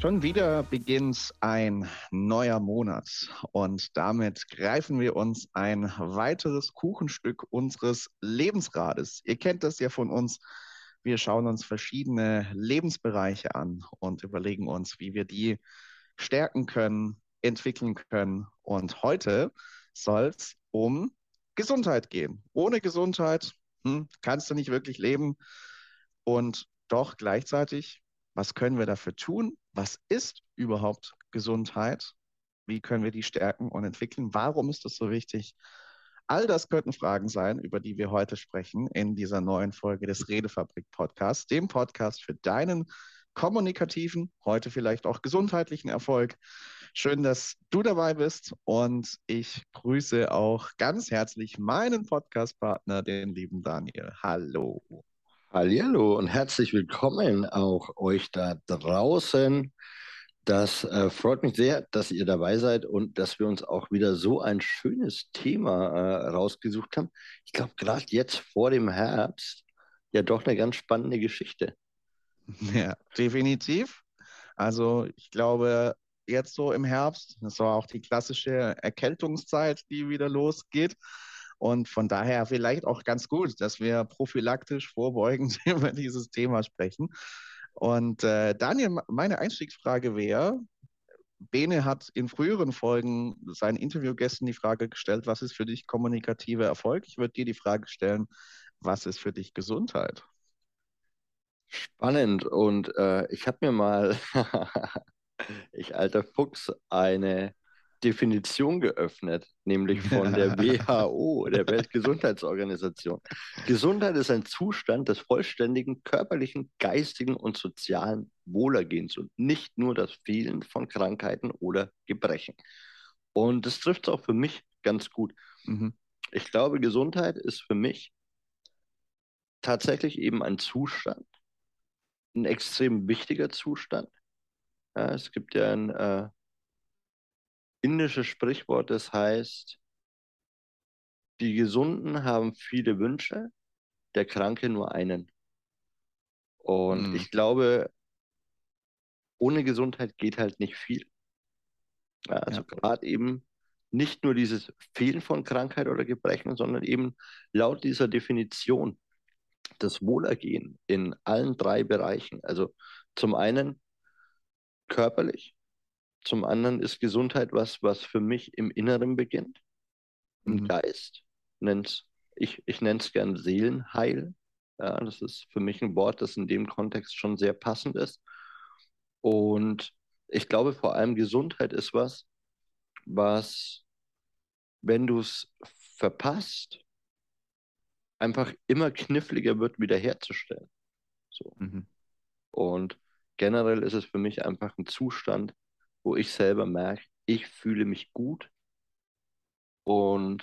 Schon wieder beginnt ein neuer Monat und damit greifen wir uns ein weiteres Kuchenstück unseres Lebensrades. Ihr kennt das ja von uns. Wir schauen uns verschiedene Lebensbereiche an und überlegen uns, wie wir die stärken können, entwickeln können. Und heute soll es um Gesundheit gehen. Ohne Gesundheit hm, kannst du nicht wirklich leben. Und doch gleichzeitig, was können wir dafür tun? Was ist überhaupt Gesundheit? Wie können wir die stärken und entwickeln? Warum ist das so wichtig? All das könnten Fragen sein, über die wir heute sprechen in dieser neuen Folge des Redefabrik Podcasts, dem Podcast für deinen kommunikativen, heute vielleicht auch gesundheitlichen Erfolg. Schön, dass du dabei bist und ich grüße auch ganz herzlich meinen Podcastpartner, den lieben Daniel. Hallo. Hallo und herzlich willkommen auch euch da draußen. Das äh, freut mich sehr, dass ihr dabei seid und dass wir uns auch wieder so ein schönes Thema äh, rausgesucht haben. Ich glaube, gerade jetzt vor dem Herbst ja doch eine ganz spannende Geschichte. Ja, definitiv. Also ich glaube, jetzt so im Herbst, das war auch die klassische Erkältungszeit, die wieder losgeht. Und von daher vielleicht auch ganz gut, dass wir prophylaktisch vorbeugend über dieses Thema sprechen. Und äh, Daniel, meine Einstiegsfrage wäre, Bene hat in früheren Folgen seinen Interviewgästen die Frage gestellt, was ist für dich kommunikativer Erfolg? Ich würde dir die Frage stellen, was ist für dich Gesundheit? Spannend. Und äh, ich habe mir mal, ich alter Fuchs, eine Definition geöffnet, nämlich von der WHO, der Weltgesundheitsorganisation. Gesundheit ist ein Zustand des vollständigen körperlichen, geistigen und sozialen Wohlergehens und nicht nur das Fehlen von Krankheiten oder Gebrechen. Und das trifft es auch für mich ganz gut. Mhm. Ich glaube, Gesundheit ist für mich tatsächlich eben ein Zustand, ein extrem wichtiger Zustand. Ja, es gibt ja ein äh, indisches Sprichwort, das heißt, die Gesunden haben viele Wünsche, der Kranke nur einen. Und mhm. ich glaube, ohne Gesundheit geht halt nicht viel. Also ja. gerade eben nicht nur dieses Fehlen von Krankheit oder Gebrechen, sondern eben laut dieser Definition das Wohlergehen in allen drei Bereichen. Also zum einen körperlich, zum anderen ist Gesundheit was, was für mich im Inneren beginnt, im mhm. Geist. Nenn's, ich ich nenne es gern Seelenheil. Ja, das ist für mich ein Wort, das in dem Kontext schon sehr passend ist. Und ich glaube vor allem Gesundheit ist was, was, wenn du es verpasst, einfach immer kniffliger wird, wiederherzustellen. So. Mhm. Und generell ist es für mich einfach ein Zustand, wo ich selber merke, ich fühle mich gut und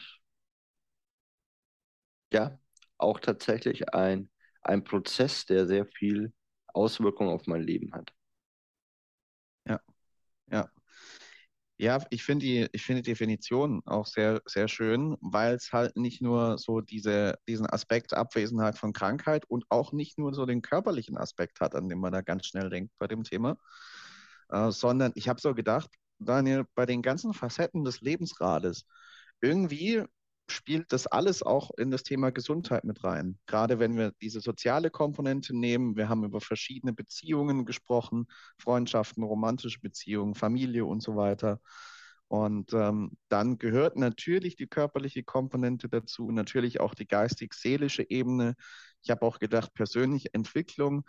ja, auch tatsächlich ein, ein Prozess, der sehr viel Auswirkungen auf mein Leben hat. Ja, ja. Ja, ich finde die, ich die Definition auch sehr, sehr schön, weil es halt nicht nur so diese, diesen Aspekt Abwesenheit von Krankheit und auch nicht nur so den körperlichen Aspekt hat, an dem man da ganz schnell denkt bei dem Thema, äh, sondern ich habe so gedacht, Daniel, bei den ganzen Facetten des Lebensrades, irgendwie spielt das alles auch in das Thema Gesundheit mit rein. Gerade wenn wir diese soziale Komponente nehmen, wir haben über verschiedene Beziehungen gesprochen, Freundschaften, romantische Beziehungen, Familie und so weiter. Und ähm, dann gehört natürlich die körperliche Komponente dazu, natürlich auch die geistig-seelische Ebene. Ich habe auch gedacht, persönliche Entwicklung.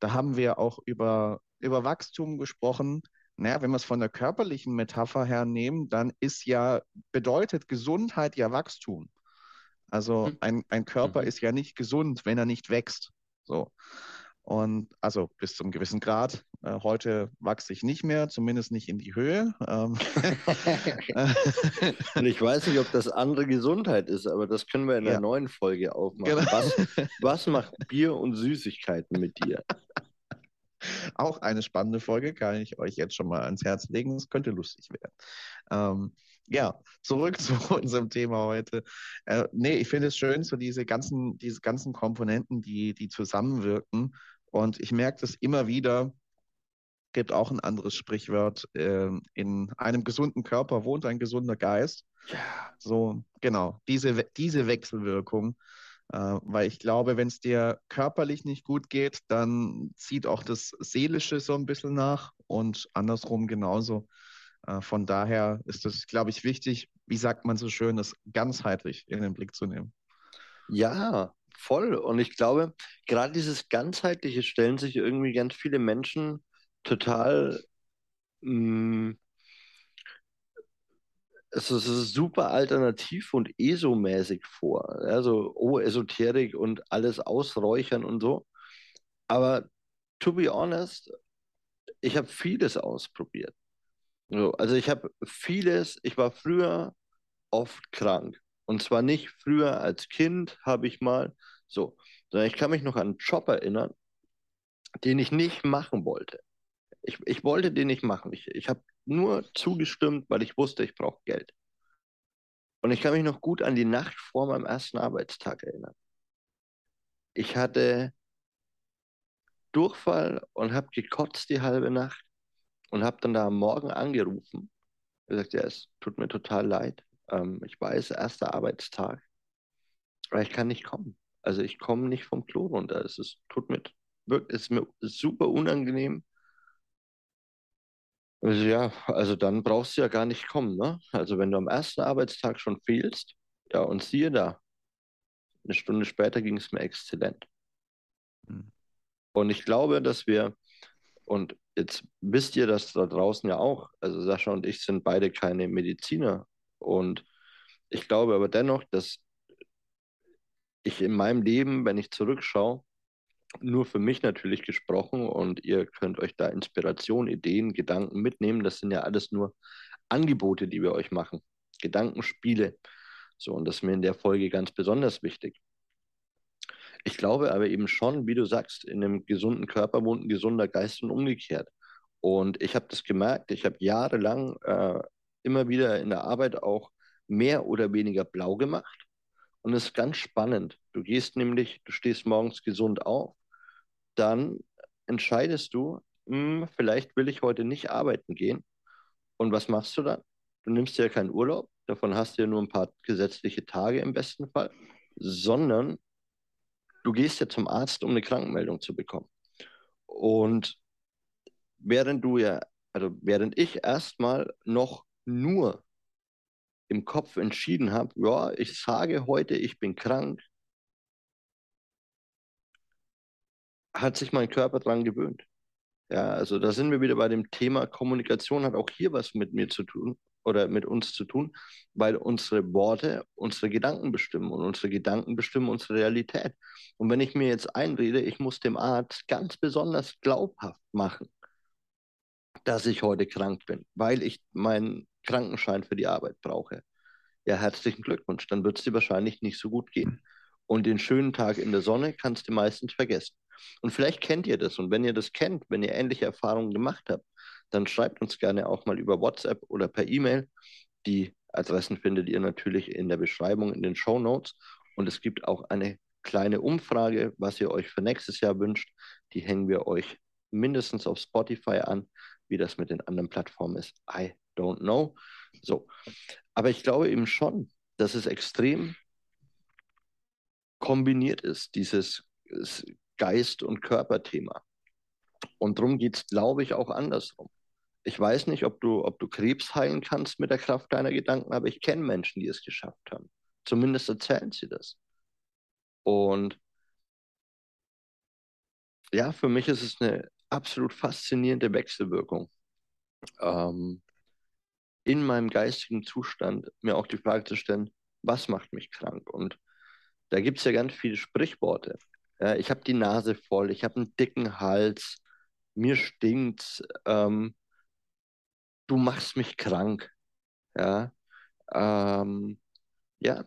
Da haben wir auch über über Wachstum gesprochen. Naja, wenn wir es von der körperlichen Metapher her nehmen, dann ist ja, bedeutet Gesundheit ja Wachstum. Also mhm. ein, ein Körper mhm. ist ja nicht gesund, wenn er nicht wächst. So. Und also bis zum gewissen Grad. Äh, heute wachse ich nicht mehr, zumindest nicht in die Höhe. Ähm, Und ich weiß nicht, ob das andere Gesundheit ist, aber das können wir in der ja. neuen Folge aufmachen. Genau. Was, was macht Bier und Süßigkeiten mit dir? Auch eine spannende Folge, kann ich euch jetzt schon mal ans Herz legen. Es könnte lustig werden. Ähm, ja, zurück zu unserem Thema heute. Äh, nee, ich finde es schön, so diese ganzen, diese ganzen Komponenten, die, die zusammenwirken. Und ich merke das immer wieder, gibt auch ein anderes Sprichwort. Äh, in einem gesunden Körper wohnt ein gesunder Geist. Ja. So, genau, diese, diese Wechselwirkung. Äh, weil ich glaube, wenn es dir körperlich nicht gut geht, dann zieht auch das Seelische so ein bisschen nach und andersrum genauso. Äh, von daher ist es, glaube ich, wichtig, wie sagt man so schön, das ganzheitlich in den Blick zu nehmen. Ja, voll. Und ich glaube, gerade dieses ganzheitliche stellen sich irgendwie ganz viele Menschen total mh, mm, es ist super alternativ und ESO-mäßig vor. Also, oh, Esoterik und alles ausräuchern und so. Aber to be honest, ich habe vieles ausprobiert. So, also ich habe vieles, ich war früher oft krank. Und zwar nicht früher als Kind habe ich mal so, sondern ich kann mich noch an einen Job erinnern, den ich nicht machen wollte. Ich, ich wollte den nicht machen. Ich, ich habe nur zugestimmt, weil ich wusste, ich brauche Geld. Und ich kann mich noch gut an die Nacht vor meinem ersten Arbeitstag erinnern. Ich hatte Durchfall und habe gekotzt die halbe Nacht und habe dann da am Morgen angerufen. Gesagt, ja, es tut mir total leid. Ähm, ich weiß, erster Arbeitstag, aber ich kann nicht kommen. Also ich komme nicht vom Klo runter. Es ist, tut mir, es ist mir super unangenehm. Also ja, also dann brauchst du ja gar nicht kommen, ne? Also wenn du am ersten Arbeitstag schon fehlst, ja, und siehe da, eine Stunde später ging es mir exzellent. Mhm. Und ich glaube, dass wir, und jetzt wisst ihr das da draußen ja auch, also Sascha und ich sind beide keine Mediziner. Und ich glaube aber dennoch, dass ich in meinem Leben, wenn ich zurückschaue, nur für mich natürlich gesprochen und ihr könnt euch da Inspiration, Ideen, Gedanken mitnehmen. Das sind ja alles nur Angebote, die wir euch machen. Gedankenspiele. So, und das ist mir in der Folge ganz besonders wichtig. Ich glaube aber eben schon, wie du sagst, in einem gesunden Körper wohnt ein gesunder Geist und umgekehrt. Und ich habe das gemerkt, ich habe jahrelang äh, immer wieder in der Arbeit auch mehr oder weniger blau gemacht. Und es ist ganz spannend. Du gehst nämlich, du stehst morgens gesund auf dann entscheidest du, hm, vielleicht will ich heute nicht arbeiten gehen. Und was machst du dann? Du nimmst ja keinen Urlaub, davon hast du ja nur ein paar gesetzliche Tage im besten Fall, sondern du gehst ja zum Arzt, um eine Krankenmeldung zu bekommen. Und während du ja, also während ich erstmal noch nur im Kopf entschieden habe, ja, ich sage heute, ich bin krank, hat sich mein Körper dran gewöhnt. Ja, also da sind wir wieder bei dem Thema Kommunikation hat auch hier was mit mir zu tun oder mit uns zu tun, weil unsere Worte unsere Gedanken bestimmen und unsere Gedanken bestimmen unsere Realität. Und wenn ich mir jetzt einrede, ich muss dem Arzt ganz besonders glaubhaft machen, dass ich heute krank bin, weil ich meinen Krankenschein für die Arbeit brauche. Ja, herzlichen Glückwunsch, dann wird es dir wahrscheinlich nicht so gut gehen. Und den schönen Tag in der Sonne kannst du meistens vergessen. Und vielleicht kennt ihr das. Und wenn ihr das kennt, wenn ihr ähnliche Erfahrungen gemacht habt, dann schreibt uns gerne auch mal über WhatsApp oder per E-Mail. Die Adressen findet ihr natürlich in der Beschreibung, in den Show Notes. Und es gibt auch eine kleine Umfrage, was ihr euch für nächstes Jahr wünscht. Die hängen wir euch mindestens auf Spotify an. Wie das mit den anderen Plattformen ist, I don't know. So. Aber ich glaube eben schon, dass es extrem kombiniert ist, dieses Geist- und Körperthema. Und darum geht es, glaube ich, auch andersrum. Ich weiß nicht, ob du, ob du Krebs heilen kannst mit der Kraft deiner Gedanken, aber ich kenne Menschen, die es geschafft haben. Zumindest erzählen sie das. Und ja, für mich ist es eine absolut faszinierende Wechselwirkung. Ähm, in meinem geistigen Zustand mir auch die Frage zu stellen, was macht mich krank? Und da gibt es ja ganz viele Sprichworte. Ja, ich habe die Nase voll, ich habe einen dicken Hals, mir stinkt, ähm, du machst mich krank. Ja, ähm, ja,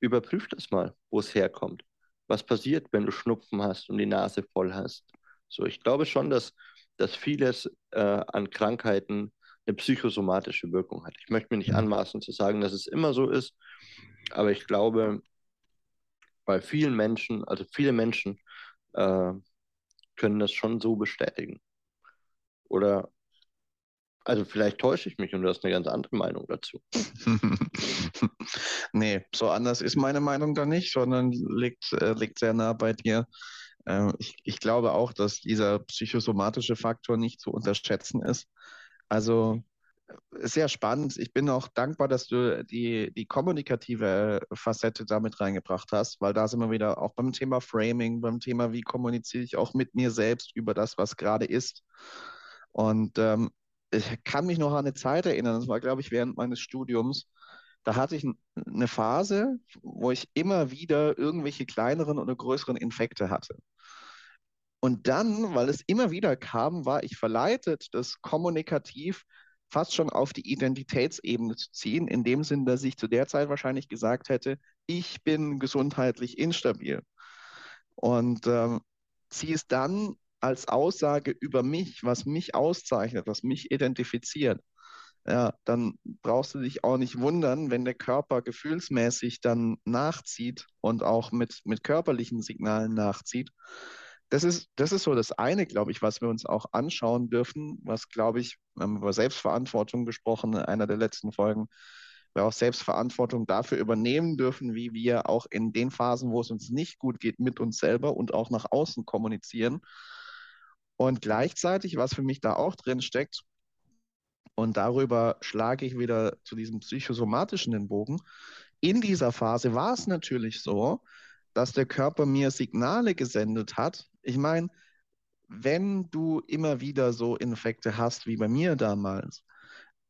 überprüf das mal, wo es herkommt. Was passiert, wenn du Schnupfen hast und die Nase voll hast? So, ich glaube schon, dass, dass vieles äh, an Krankheiten eine psychosomatische Wirkung hat. Ich möchte mir nicht anmaßen zu sagen, dass es immer so ist, aber ich glaube, bei vielen Menschen, also viele Menschen äh, können das schon so bestätigen. Oder, also vielleicht täusche ich mich und du hast eine ganz andere Meinung dazu. nee, so anders ist meine Meinung da nicht, sondern liegt, äh, liegt sehr nah bei dir. Äh, ich, ich glaube auch, dass dieser psychosomatische Faktor nicht zu unterschätzen ist. Also sehr spannend. Ich bin auch dankbar, dass du die, die kommunikative Facette damit reingebracht hast, weil da sind wir wieder auch beim Thema Framing, beim Thema, wie kommuniziere ich auch mit mir selbst über das, was gerade ist. Und ähm, ich kann mich noch an eine Zeit erinnern, das war, glaube ich, während meines Studiums. Da hatte ich eine Phase, wo ich immer wieder irgendwelche kleineren oder größeren Infekte hatte. Und dann, weil es immer wieder kam, war ich verleitet, das kommunikativ fast schon auf die Identitätsebene zu ziehen, in dem Sinn, dass ich zu der Zeit wahrscheinlich gesagt hätte, ich bin gesundheitlich instabil. Und ähm, ziehe es dann als Aussage über mich, was mich auszeichnet, was mich identifiziert. Ja, dann brauchst du dich auch nicht wundern, wenn der Körper gefühlsmäßig dann nachzieht und auch mit, mit körperlichen Signalen nachzieht das ist, das ist so das eine, glaube ich, was wir uns auch anschauen dürfen, was, glaube ich, wir haben über Selbstverantwortung gesprochen in einer der letzten Folgen, wir auch Selbstverantwortung dafür übernehmen dürfen, wie wir auch in den Phasen, wo es uns nicht gut geht, mit uns selber und auch nach außen kommunizieren. Und gleichzeitig, was für mich da auch drin steckt, und darüber schlage ich wieder zu diesem psychosomatischen den Bogen, in dieser Phase war es natürlich so, dass der Körper mir Signale gesendet hat. Ich meine, wenn du immer wieder so Infekte hast wie bei mir damals,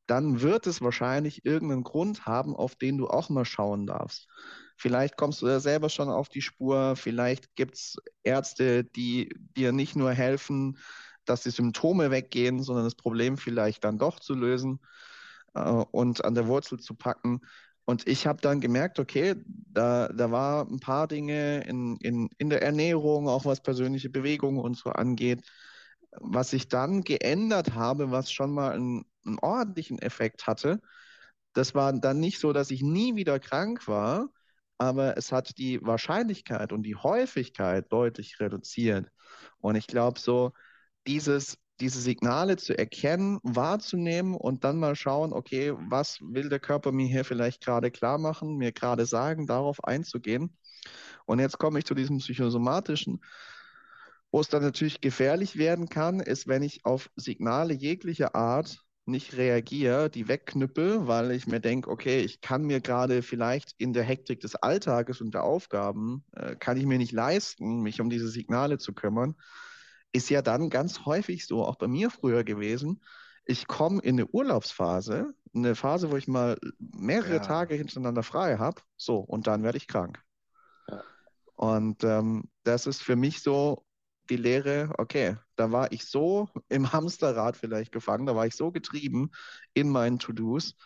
dann wird es wahrscheinlich irgendeinen Grund haben, auf den du auch mal schauen darfst. Vielleicht kommst du ja selber schon auf die Spur, vielleicht gibt es Ärzte, die dir nicht nur helfen, dass die Symptome weggehen, sondern das Problem vielleicht dann doch zu lösen äh, und an der Wurzel zu packen. Und ich habe dann gemerkt, okay, da, da war ein paar Dinge in, in, in der Ernährung, auch was persönliche Bewegung und so angeht, was ich dann geändert habe, was schon mal einen, einen ordentlichen Effekt hatte. Das war dann nicht so, dass ich nie wieder krank war, aber es hat die Wahrscheinlichkeit und die Häufigkeit deutlich reduziert. Und ich glaube, so dieses diese Signale zu erkennen, wahrzunehmen und dann mal schauen, okay, was will der Körper mir hier vielleicht gerade klar machen, mir gerade sagen, darauf einzugehen. Und jetzt komme ich zu diesem psychosomatischen. Wo es dann natürlich gefährlich werden kann, ist, wenn ich auf Signale jeglicher Art nicht reagiere, die wegknüppel, weil ich mir denke, okay, ich kann mir gerade vielleicht in der Hektik des Alltages und der Aufgaben, äh, kann ich mir nicht leisten, mich um diese Signale zu kümmern ist ja dann ganz häufig so, auch bei mir früher gewesen. Ich komme in eine Urlaubsphase, eine Phase, wo ich mal mehrere ja. Tage hintereinander frei habe, so, und dann werde ich krank. Ja. Und ähm, das ist für mich so die Lehre, okay, da war ich so im Hamsterrad vielleicht gefangen, da war ich so getrieben in meinen To-Dos,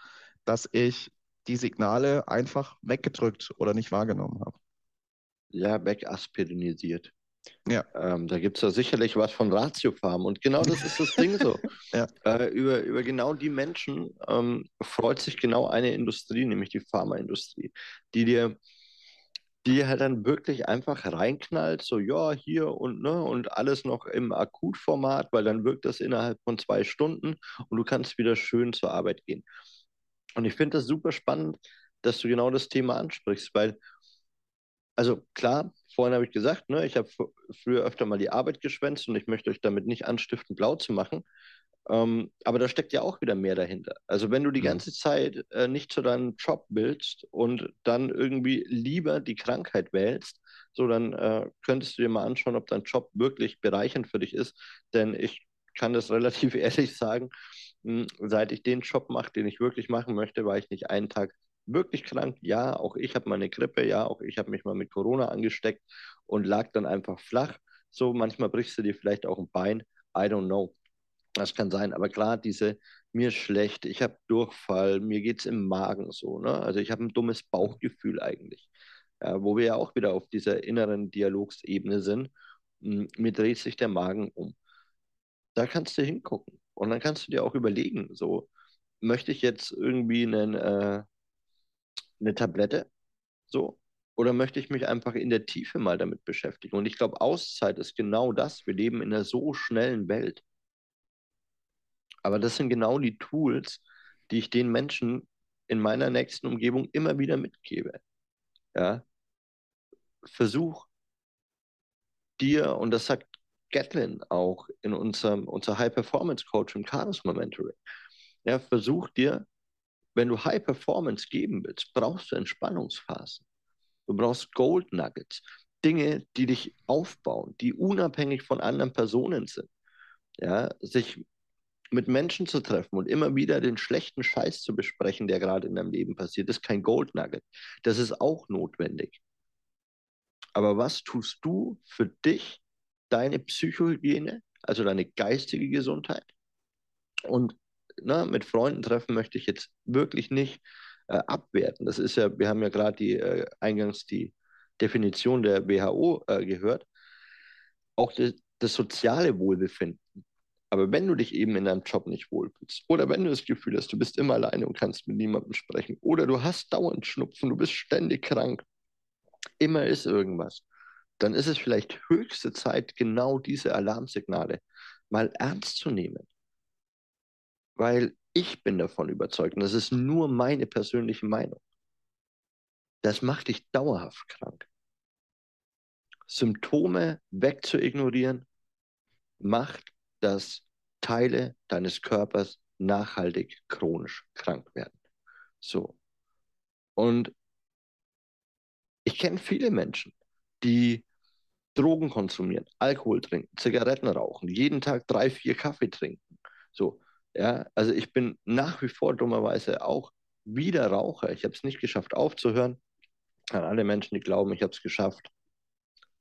dass ich die Signale einfach weggedrückt oder nicht wahrgenommen habe. Ja, wegaspirinisiert. Ja. Ähm, da gibt es ja sicherlich was von Ratiofarm. Und genau das ist das Ding so. ja. äh, über, über genau die Menschen ähm, freut sich genau eine Industrie, nämlich die Pharmaindustrie, die dir die halt dann wirklich einfach reinknallt, so ja, hier und ne, und alles noch im Akutformat, weil dann wirkt das innerhalb von zwei Stunden und du kannst wieder schön zur Arbeit gehen. Und ich finde das super spannend, dass du genau das Thema ansprichst, weil also klar, vorhin habe ich gesagt, ne, ich habe früher öfter mal die Arbeit geschwänzt und ich möchte euch damit nicht anstiften, blau zu machen. Ähm, aber da steckt ja auch wieder mehr dahinter. Also wenn du die mhm. ganze Zeit äh, nicht zu deinem Job willst und dann irgendwie lieber die Krankheit wählst, so dann äh, könntest du dir mal anschauen, ob dein Job wirklich bereichernd für dich ist. Denn ich kann das relativ ehrlich sagen, mh, seit ich den Job mache, den ich wirklich machen möchte, war ich nicht einen Tag wirklich krank. Ja, auch ich habe meine Grippe. Ja, auch ich habe mich mal mit Corona angesteckt und lag dann einfach flach. So, manchmal brichst du dir vielleicht auch ein Bein. I don't know. Das kann sein. Aber klar, diese, mir ist schlecht, ich habe Durchfall, mir geht es im Magen so. Ne? Also ich habe ein dummes Bauchgefühl eigentlich. Ja, wo wir ja auch wieder auf dieser inneren Dialogsebene sind. Hm, mir dreht sich der Magen um. Da kannst du hingucken. Und dann kannst du dir auch überlegen, so, möchte ich jetzt irgendwie einen, äh, eine Tablette? So? Oder möchte ich mich einfach in der Tiefe mal damit beschäftigen? Und ich glaube, Auszeit ist genau das. Wir leben in einer so schnellen Welt. Aber das sind genau die Tools, die ich den Menschen in meiner nächsten Umgebung immer wieder mitgebe. Ja, versuch dir, und das sagt Gatlin auch in unserem unser High Performance Coach im Charisma Mentoring, ja, versuch dir, wenn du High Performance geben willst, brauchst du Entspannungsphasen. Du brauchst Gold Nuggets, Dinge, die dich aufbauen, die unabhängig von anderen Personen sind. Ja, sich mit Menschen zu treffen und immer wieder den schlechten Scheiß zu besprechen, der gerade in deinem Leben passiert, ist kein Gold Nugget. Das ist auch notwendig. Aber was tust du für dich, deine Psychohygiene, also deine geistige Gesundheit? Und na, mit Freunden treffen möchte ich jetzt wirklich nicht äh, abwerten. Das ist ja, wir haben ja gerade die äh, eingangs die Definition der WHO äh, gehört. Auch das, das soziale Wohlbefinden. Aber wenn du dich eben in deinem Job nicht wohlfühlst oder wenn du das Gefühl hast, du bist immer alleine und kannst mit niemandem sprechen oder du hast dauernd Schnupfen, du bist ständig krank, immer ist irgendwas, dann ist es vielleicht höchste Zeit, genau diese Alarmsignale mal ernst zu nehmen. Weil ich bin davon überzeugt, und das ist nur meine persönliche Meinung, das macht dich dauerhaft krank. Symptome wegzuignorieren, macht, dass Teile deines Körpers nachhaltig chronisch krank werden. So. Und ich kenne viele Menschen, die Drogen konsumieren, Alkohol trinken, Zigaretten rauchen, jeden Tag drei, vier Kaffee trinken. So, ja, also ich bin nach wie vor dummerweise auch wieder Raucher. Ich habe es nicht geschafft aufzuhören. An alle Menschen, die glauben, ich habe es geschafft.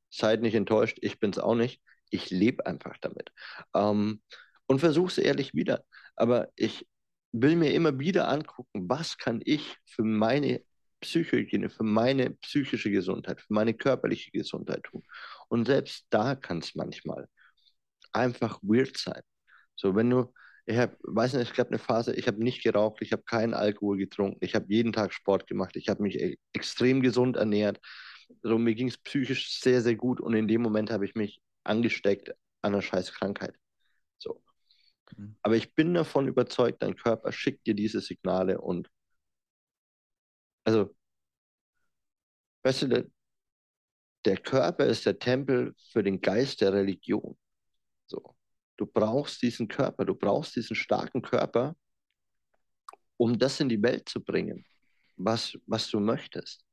Seid nicht enttäuscht, ich bin es auch nicht. Ich lebe einfach damit. Ähm, und versuche es ehrlich wieder. Aber ich will mir immer wieder angucken, was kann ich für meine Psychohygiene, für meine psychische Gesundheit, für meine körperliche Gesundheit tun. Und selbst da kann es manchmal einfach weird sein. So, wenn du, ich habe, weiß nicht, es gab eine Phase, ich habe nicht geraucht, ich habe keinen Alkohol getrunken, ich habe jeden Tag Sport gemacht, ich habe mich e extrem gesund ernährt. So, mir ging es psychisch sehr, sehr gut und in dem Moment habe ich mich angesteckt an einer scheiß Krankheit. So. Mhm. Aber ich bin davon überzeugt, dein Körper schickt dir diese Signale und also, weißt du, der, der Körper ist der Tempel für den Geist der Religion. So. Du brauchst diesen Körper, du brauchst diesen starken Körper, um das in die Welt zu bringen, was, was du möchtest.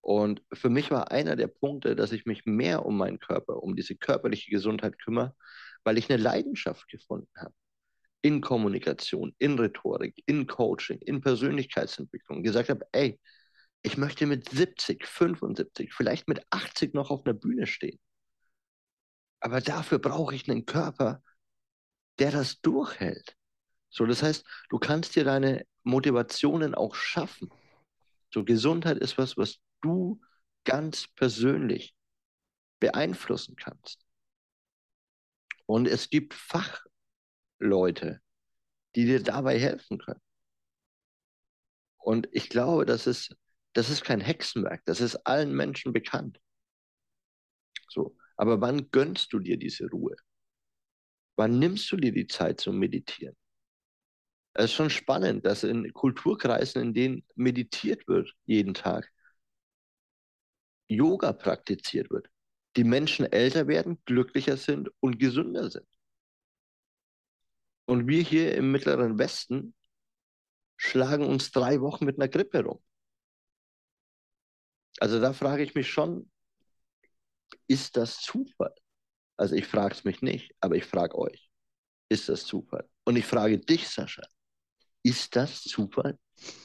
Und für mich war einer der Punkte, dass ich mich mehr um meinen Körper, um diese körperliche Gesundheit kümmere, weil ich eine Leidenschaft gefunden habe in Kommunikation, in Rhetorik, in Coaching, in Persönlichkeitsentwicklung gesagt habe, ey, ich möchte mit 70, 75, vielleicht mit 80 noch auf einer Bühne stehen. Aber dafür brauche ich einen Körper, der das durchhält. So, das heißt, du kannst dir deine Motivationen auch schaffen. So, Gesundheit ist was, was du ganz persönlich beeinflussen kannst. Und es gibt Fach, Leute, die dir dabei helfen können. Und ich glaube, das ist, das ist kein Hexenwerk, das ist allen Menschen bekannt. So, aber wann gönnst du dir diese Ruhe? Wann nimmst du dir die Zeit zum Meditieren? Es ist schon spannend, dass in Kulturkreisen, in denen meditiert wird jeden Tag, Yoga praktiziert wird, die Menschen älter werden, glücklicher sind und gesünder sind. Und wir hier im Mittleren Westen schlagen uns drei Wochen mit einer Grippe rum. Also da frage ich mich schon, ist das Zufall? Also ich frage es mich nicht, aber ich frage euch, ist das Zufall? Und ich frage dich, Sascha, ist das Zufall?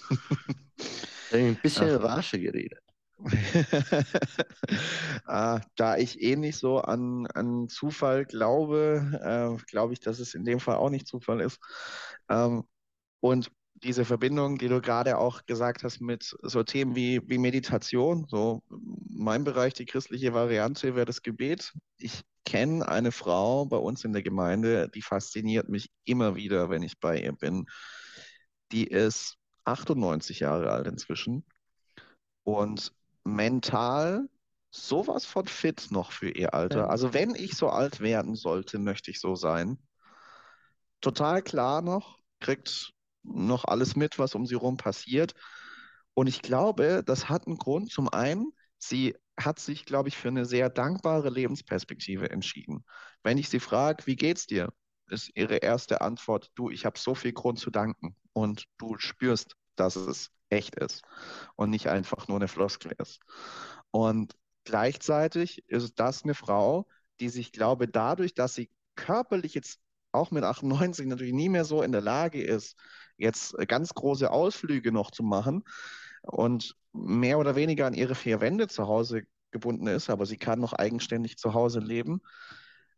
ein bisschen Ach. Rasche geredet. ah, da ich eh nicht so an, an Zufall glaube, äh, glaube ich, dass es in dem Fall auch nicht Zufall ist. Ähm, und diese Verbindung, die du gerade auch gesagt hast mit so Themen wie, wie Meditation, so mein Bereich, die christliche Variante wäre das Gebet. Ich kenne eine Frau bei uns in der Gemeinde, die fasziniert mich immer wieder, wenn ich bei ihr bin. Die ist 98 Jahre alt inzwischen und mental sowas von fit noch für ihr Alter. Also wenn ich so alt werden sollte, möchte ich so sein. total klar noch, kriegt noch alles mit, was um sie herum passiert. Und ich glaube, das hat einen Grund. Zum einen, sie hat sich, glaube ich, für eine sehr dankbare Lebensperspektive entschieden. Wenn ich sie frage, wie geht's dir, ist ihre erste Antwort, du, ich habe so viel Grund zu danken. Und du spürst, dass es echt ist und nicht einfach nur eine Floskel ist. Und gleichzeitig ist das eine Frau, die sich, glaube dadurch, dass sie körperlich jetzt auch mit 98 natürlich nie mehr so in der Lage ist, jetzt ganz große Ausflüge noch zu machen und mehr oder weniger an ihre vier Wände zu Hause gebunden ist, aber sie kann noch eigenständig zu Hause leben.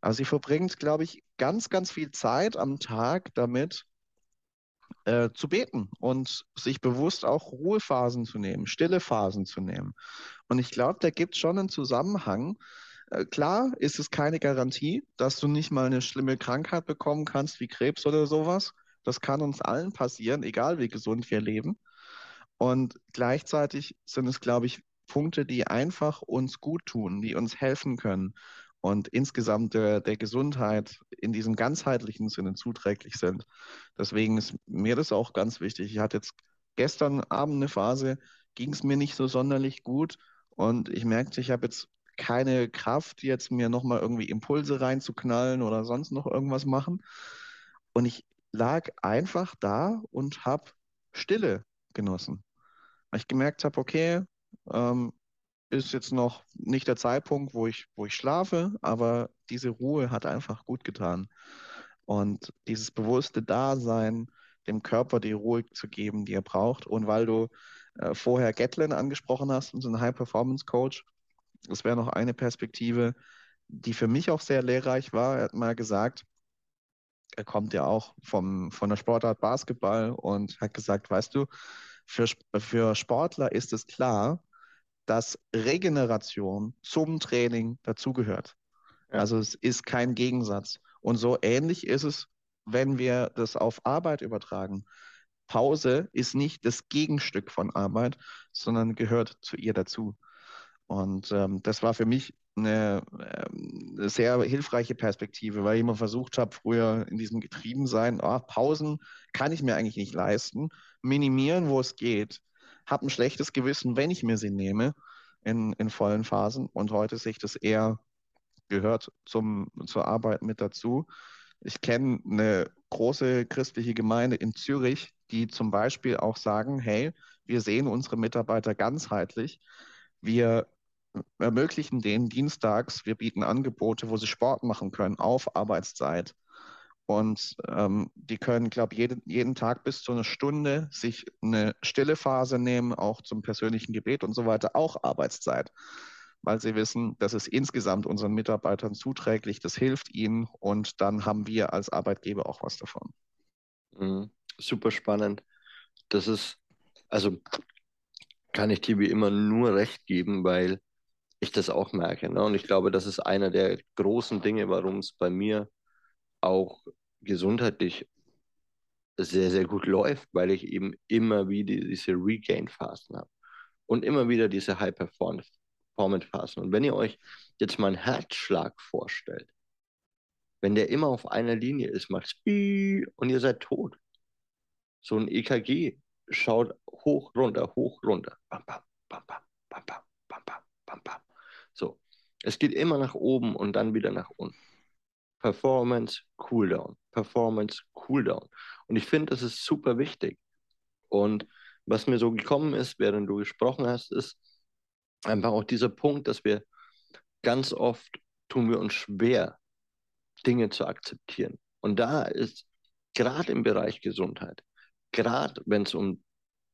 Aber sie verbringt, glaube ich, ganz, ganz viel Zeit am Tag damit, äh, zu beten und sich bewusst auch Ruhephasen zu nehmen, stille Phasen zu nehmen. Und ich glaube, da gibt es schon einen Zusammenhang. Äh, klar ist es keine Garantie, dass du nicht mal eine schlimme Krankheit bekommen kannst, wie Krebs oder sowas. Das kann uns allen passieren, egal wie gesund wir leben. Und gleichzeitig sind es, glaube ich, Punkte, die einfach uns gut tun, die uns helfen können und insgesamt der, der Gesundheit in diesem ganzheitlichen Sinne zuträglich sind. Deswegen ist mir das auch ganz wichtig. Ich hatte jetzt gestern Abend eine Phase, ging es mir nicht so sonderlich gut und ich merkte, ich habe jetzt keine Kraft, jetzt mir nochmal irgendwie Impulse reinzuknallen oder sonst noch irgendwas machen. Und ich lag einfach da und habe Stille genossen. Weil ich gemerkt habe, okay, ähm, ist jetzt noch nicht der Zeitpunkt, wo ich, wo ich schlafe, aber diese Ruhe hat einfach gut getan. Und dieses bewusste Dasein, dem Körper die Ruhe zu geben, die er braucht. Und weil du äh, vorher Gatlin angesprochen hast, unseren High-Performance-Coach, das wäre noch eine Perspektive, die für mich auch sehr lehrreich war. Er hat mal gesagt, er kommt ja auch vom, von der Sportart Basketball und hat gesagt, weißt du, für, für Sportler ist es klar, dass Regeneration zum Training dazugehört. Ja. Also es ist kein Gegensatz. Und so ähnlich ist es, wenn wir das auf Arbeit übertragen. Pause ist nicht das Gegenstück von Arbeit, sondern gehört zu ihr dazu. Und ähm, das war für mich eine, ähm, eine, sehr hilfreiche Perspektive, weil ich immer versucht habe, früher in diesem Getriebensein, oh, Pausen kann ich mir eigentlich nicht leisten, minimieren, wo es geht habe ein schlechtes Gewissen, wenn ich mir sie nehme in, in vollen Phasen. Und heute sehe ich das eher, gehört zum, zur Arbeit mit dazu. Ich kenne eine große christliche Gemeinde in Zürich, die zum Beispiel auch sagen, hey, wir sehen unsere Mitarbeiter ganzheitlich. Wir ermöglichen denen dienstags, wir bieten Angebote, wo sie Sport machen können auf Arbeitszeit. Und ähm, die können, glaube ich, jeden, jeden Tag bis zu einer Stunde sich eine stille Phase nehmen, auch zum persönlichen Gebet und so weiter, auch Arbeitszeit, weil sie wissen, das ist insgesamt unseren Mitarbeitern zuträglich, das hilft ihnen und dann haben wir als Arbeitgeber auch was davon. Mhm. Super spannend. Das ist, also kann ich dir wie immer nur recht geben, weil ich das auch merke. Ne? Und ich glaube, das ist einer der großen Dinge, warum es bei mir auch gesundheitlich sehr, sehr gut läuft, weil ich eben immer wieder diese Regain-Phasen habe und immer wieder diese High-Performance-Phasen. Und wenn ihr euch jetzt mal einen Herzschlag vorstellt, wenn der immer auf einer Linie ist, macht es und ihr seid tot. So ein EKG schaut hoch, runter, hoch, runter. Bam, bam, bam, bam, bam, bam, bam, bam, bam. So. Es geht immer nach oben und dann wieder nach unten. Performance, Cooldown, Performance, Cooldown. Und ich finde, das ist super wichtig. Und was mir so gekommen ist, während du gesprochen hast, ist einfach auch dieser Punkt, dass wir ganz oft tun wir uns schwer, Dinge zu akzeptieren. Und da ist gerade im Bereich Gesundheit, gerade wenn es um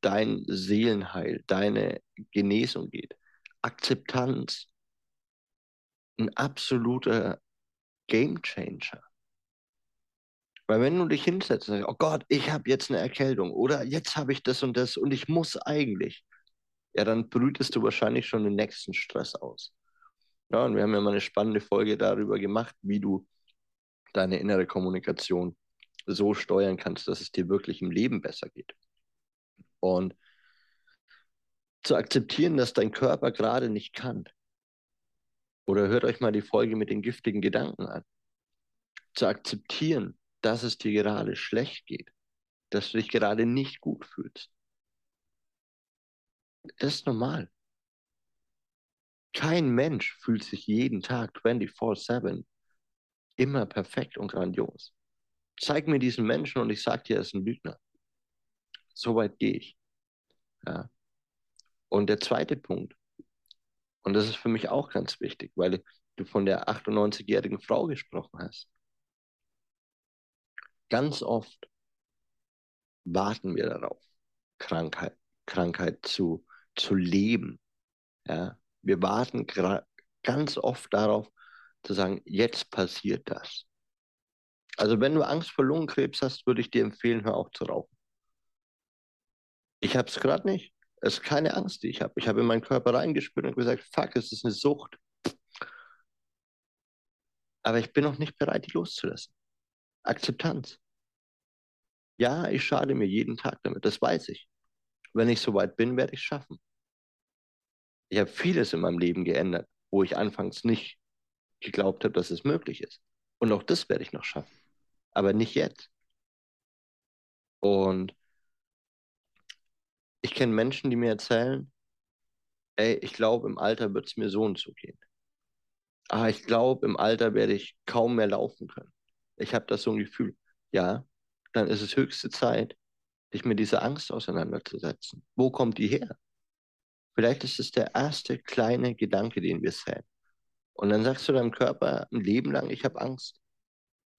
dein Seelenheil, deine Genesung geht, Akzeptanz ein absoluter Game Changer. Weil wenn du dich hinsetzt und sagst, oh Gott, ich habe jetzt eine Erkältung oder jetzt habe ich das und das und ich muss eigentlich, ja, dann brütest du wahrscheinlich schon den nächsten Stress aus. Ja, und wir haben ja mal eine spannende Folge darüber gemacht, wie du deine innere Kommunikation so steuern kannst, dass es dir wirklich im Leben besser geht. Und zu akzeptieren, dass dein Körper gerade nicht kann, oder hört euch mal die Folge mit den giftigen Gedanken an. Zu akzeptieren, dass es dir gerade schlecht geht, dass du dich gerade nicht gut fühlst. Das ist normal. Kein Mensch fühlt sich jeden Tag 24/7 immer perfekt und grandios. Zeig mir diesen Menschen und ich sag dir, er ist ein Lügner. So weit gehe ich. Ja. Und der zweite Punkt, und das ist für mich auch ganz wichtig, weil du von der 98-jährigen Frau gesprochen hast. Ganz oft warten wir darauf, Krankheit, Krankheit zu, zu leben. Ja? Wir warten ganz oft darauf, zu sagen, jetzt passiert das. Also wenn du Angst vor Lungenkrebs hast, würde ich dir empfehlen, hör auf zu rauchen. Ich habe es gerade nicht. Es ist keine Angst, die ich habe. Ich habe in meinen Körper reingespürt und gesagt, fuck, es ist eine Sucht. Aber ich bin noch nicht bereit, die loszulassen. Akzeptanz. Ja, ich schade mir jeden Tag damit, das weiß ich. Wenn ich soweit bin, werde ich es schaffen. Ich habe vieles in meinem Leben geändert, wo ich anfangs nicht geglaubt habe, dass es möglich ist. Und auch das werde ich noch schaffen. Aber nicht jetzt. Und ich kenne Menschen, die mir erzählen, ey, ich glaube, im Alter wird es mir so und so gehen. Ah, ich glaube, im Alter werde ich kaum mehr laufen können. Ich habe das so ein Gefühl. Ja, dann ist es höchste Zeit, dich mit dieser Angst auseinanderzusetzen. Wo kommt die her? Vielleicht ist es der erste kleine Gedanke, den wir sehen. Und dann sagst du deinem Körper ein Leben lang, ich habe Angst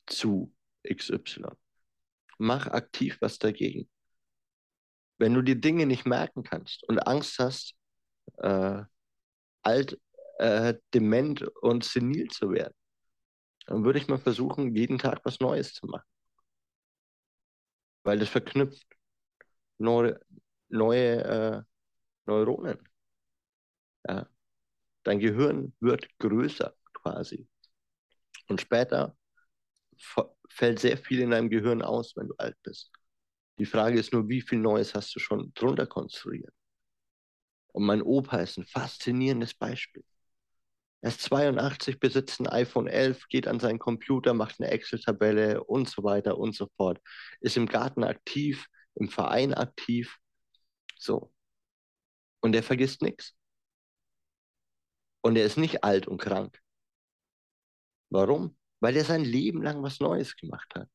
zu XY. Mach aktiv was dagegen. Wenn du die Dinge nicht merken kannst und Angst hast, äh, alt, äh, dement und senil zu werden, dann würde ich mal versuchen, jeden Tag was Neues zu machen. Weil das verknüpft neue, neue äh, Neuronen. Ja. Dein Gehirn wird größer quasi. Und später fällt sehr viel in deinem Gehirn aus, wenn du alt bist. Die Frage ist nur, wie viel Neues hast du schon drunter konstruiert? Und mein Opa ist ein faszinierendes Beispiel. Er ist 82, besitzt ein iPhone 11, geht an seinen Computer, macht eine Excel-Tabelle und so weiter und so fort. Ist im Garten aktiv, im Verein aktiv. So. Und er vergisst nichts. Und er ist nicht alt und krank. Warum? Weil er sein Leben lang was Neues gemacht hat.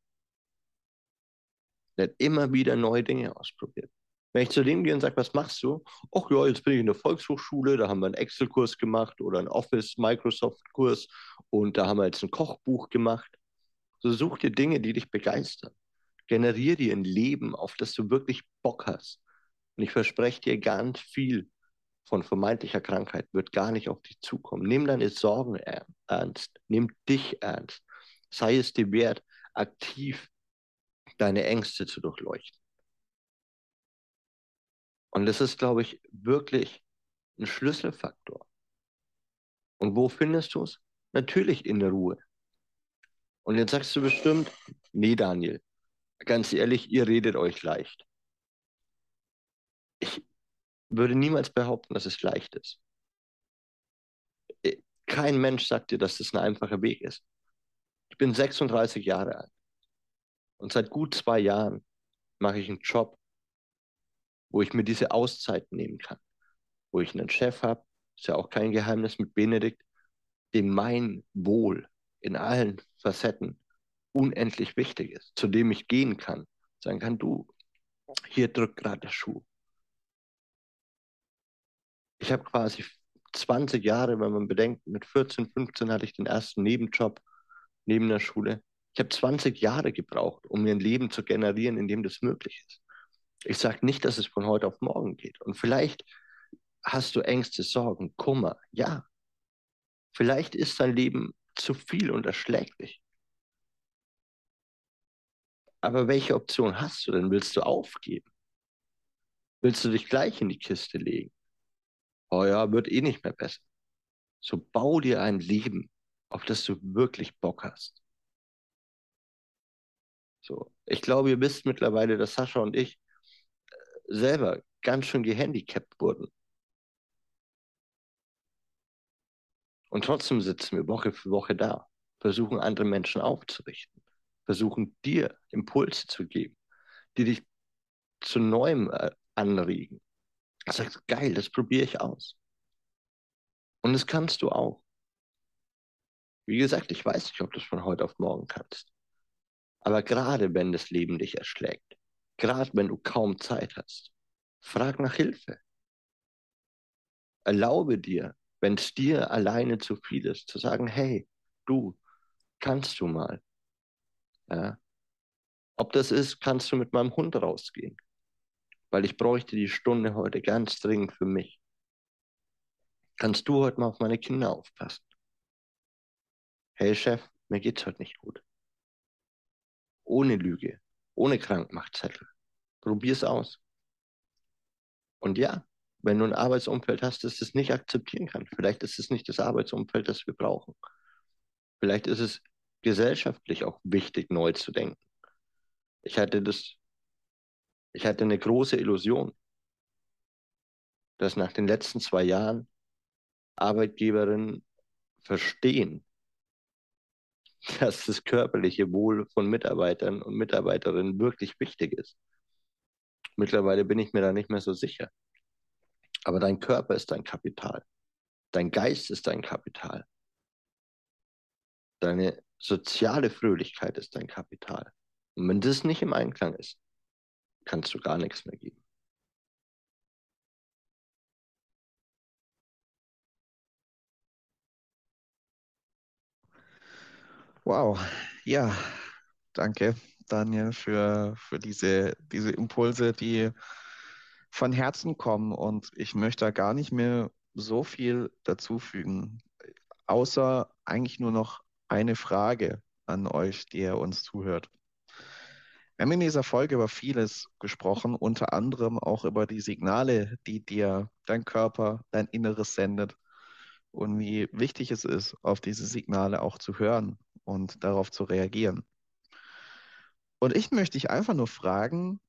Der hat immer wieder neue Dinge ausprobiert. Wenn ich zu dem gehe und sage, was machst du? Ach ja, jetzt bin ich in der Volkshochschule, da haben wir einen Excel-Kurs gemacht oder einen Office-Microsoft-Kurs und da haben wir jetzt ein Kochbuch gemacht. So such dir Dinge, die dich begeistern. Generier dir ein Leben, auf das du wirklich Bock hast. Und ich verspreche dir ganz viel von vermeintlicher Krankheit wird gar nicht auf dich zukommen. Nimm deine Sorgen ernst. Nimm dich ernst. Sei es dir wert, aktiv deine Ängste zu durchleuchten. Und das ist, glaube ich, wirklich ein Schlüsselfaktor. Und wo findest du es? Natürlich in der Ruhe. Und jetzt sagst du bestimmt, nee, Daniel, ganz ehrlich, ihr redet euch leicht. Ich würde niemals behaupten, dass es leicht ist. Kein Mensch sagt dir, dass das ein einfacher Weg ist. Ich bin 36 Jahre alt. Und seit gut zwei Jahren mache ich einen Job, wo ich mir diese Auszeit nehmen kann. Wo ich einen Chef habe, ist ja auch kein Geheimnis mit Benedikt, dem mein Wohl in allen Facetten unendlich wichtig ist, zu dem ich gehen kann, sagen kann, du, hier drückt gerade der Schuh. Ich habe quasi 20 Jahre, wenn man bedenkt, mit 14, 15 hatte ich den ersten Nebenjob neben der Schule. Ich habe 20 Jahre gebraucht, um mir ein Leben zu generieren, in dem das möglich ist. Ich sage nicht, dass es von heute auf morgen geht. Und vielleicht hast du Ängste, Sorgen, Kummer. Ja. Vielleicht ist dein Leben zu viel und erschlägt dich. Aber welche Option hast du denn? Willst du aufgeben? Willst du dich gleich in die Kiste legen? Oh ja, wird eh nicht mehr besser. So bau dir ein Leben, auf das du wirklich Bock hast. So, ich glaube, ihr wisst mittlerweile, dass Sascha und ich äh, selber ganz schön gehandicapt wurden. Und trotzdem sitzen wir Woche für Woche da, versuchen andere Menschen aufzurichten. versuchen dir Impulse zu geben, die dich zu Neuem äh, anregen. Du sagst, geil, das probiere ich aus. Und das kannst du auch. Wie gesagt, ich weiß nicht, ob du es von heute auf morgen kannst. Aber gerade wenn das Leben dich erschlägt, gerade wenn du kaum Zeit hast, frag nach Hilfe. Erlaube dir, wenn es dir alleine zu viel ist, zu sagen, hey, du, kannst du mal. Ja? Ob das ist, kannst du mit meinem Hund rausgehen. Weil ich bräuchte die Stunde heute ganz dringend für mich. Kannst du heute mal auf meine Kinder aufpassen? Hey Chef, mir geht's heute nicht gut. Ohne Lüge, ohne Krankmachtzettel. Probier's aus. Und ja, wenn du ein Arbeitsumfeld hast, das es nicht akzeptieren kann, vielleicht ist es nicht das Arbeitsumfeld, das wir brauchen. Vielleicht ist es gesellschaftlich auch wichtig, neu zu denken. Ich hatte das, ich hatte eine große Illusion, dass nach den letzten zwei Jahren Arbeitgeberinnen verstehen, dass das körperliche Wohl von Mitarbeitern und Mitarbeiterinnen wirklich wichtig ist. Mittlerweile bin ich mir da nicht mehr so sicher. Aber dein Körper ist dein Kapital. Dein Geist ist dein Kapital. Deine soziale Fröhlichkeit ist dein Kapital. Und wenn das nicht im Einklang ist, kannst du gar nichts mehr geben. Wow, ja, danke, Daniel, für, für diese, diese Impulse, die von Herzen kommen. Und ich möchte da gar nicht mehr so viel dazufügen, außer eigentlich nur noch eine Frage an euch, die ihr uns zuhört. Wir haben in dieser Folge über vieles gesprochen, unter anderem auch über die Signale, die dir dein Körper, dein Inneres sendet und wie wichtig es ist, auf diese Signale auch zu hören und darauf zu reagieren. Und ich möchte dich einfach nur fragen,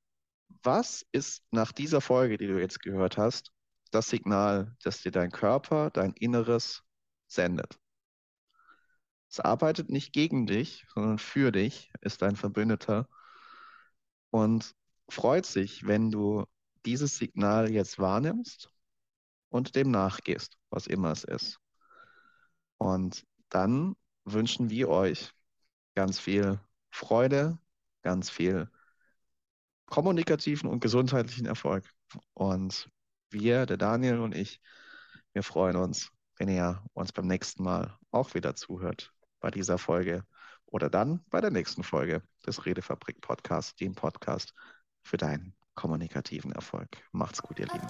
was ist nach dieser Folge, die du jetzt gehört hast, das Signal, das dir dein Körper, dein Inneres sendet? Es arbeitet nicht gegen dich, sondern für dich, ist dein Verbündeter und freut sich, wenn du dieses Signal jetzt wahrnimmst und dem nachgehst, was immer es ist. Und dann wünschen wir euch ganz viel Freude, ganz viel kommunikativen und gesundheitlichen Erfolg. Und wir, der Daniel und ich, wir freuen uns, wenn ihr uns beim nächsten Mal auch wieder zuhört bei dieser Folge oder dann bei der nächsten Folge des Redefabrik Podcasts, dem Podcast für deinen kommunikativen Erfolg. Macht's gut, ihr Lieben.